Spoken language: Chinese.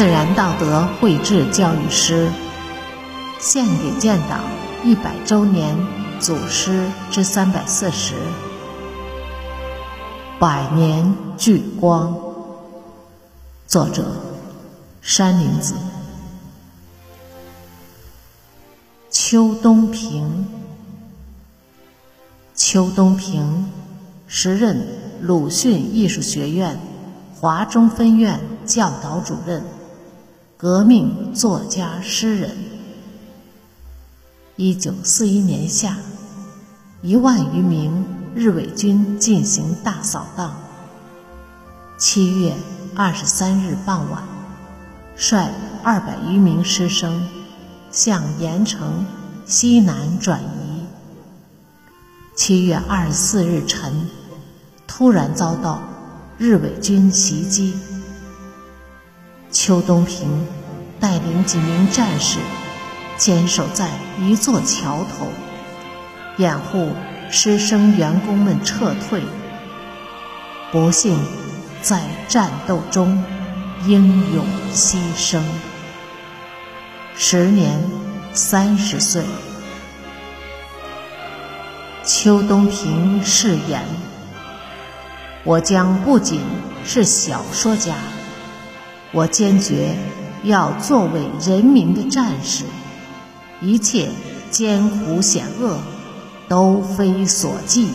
自然道德绘制教育师，献给建党一百周年祖师之三百四十，百年聚光。作者：山林子。邱东平，邱东平，时任鲁迅艺术学院华中分院教导主任。革命作家、诗人。一九四一年夏，一万余名日伪军进行大扫荡。七月二十三日傍晚，率二百余名师生向盐城西南转移。七月二十四日晨，突然遭到日伪军袭击。邱东平带领几名战士坚守在一座桥头，掩护师生员工们撤退。不幸在战斗中英勇牺牲，时年三十岁。邱东平誓言：“我将不仅是小说家。”我坚决要作为人民的战士，一切艰苦险恶都非所计。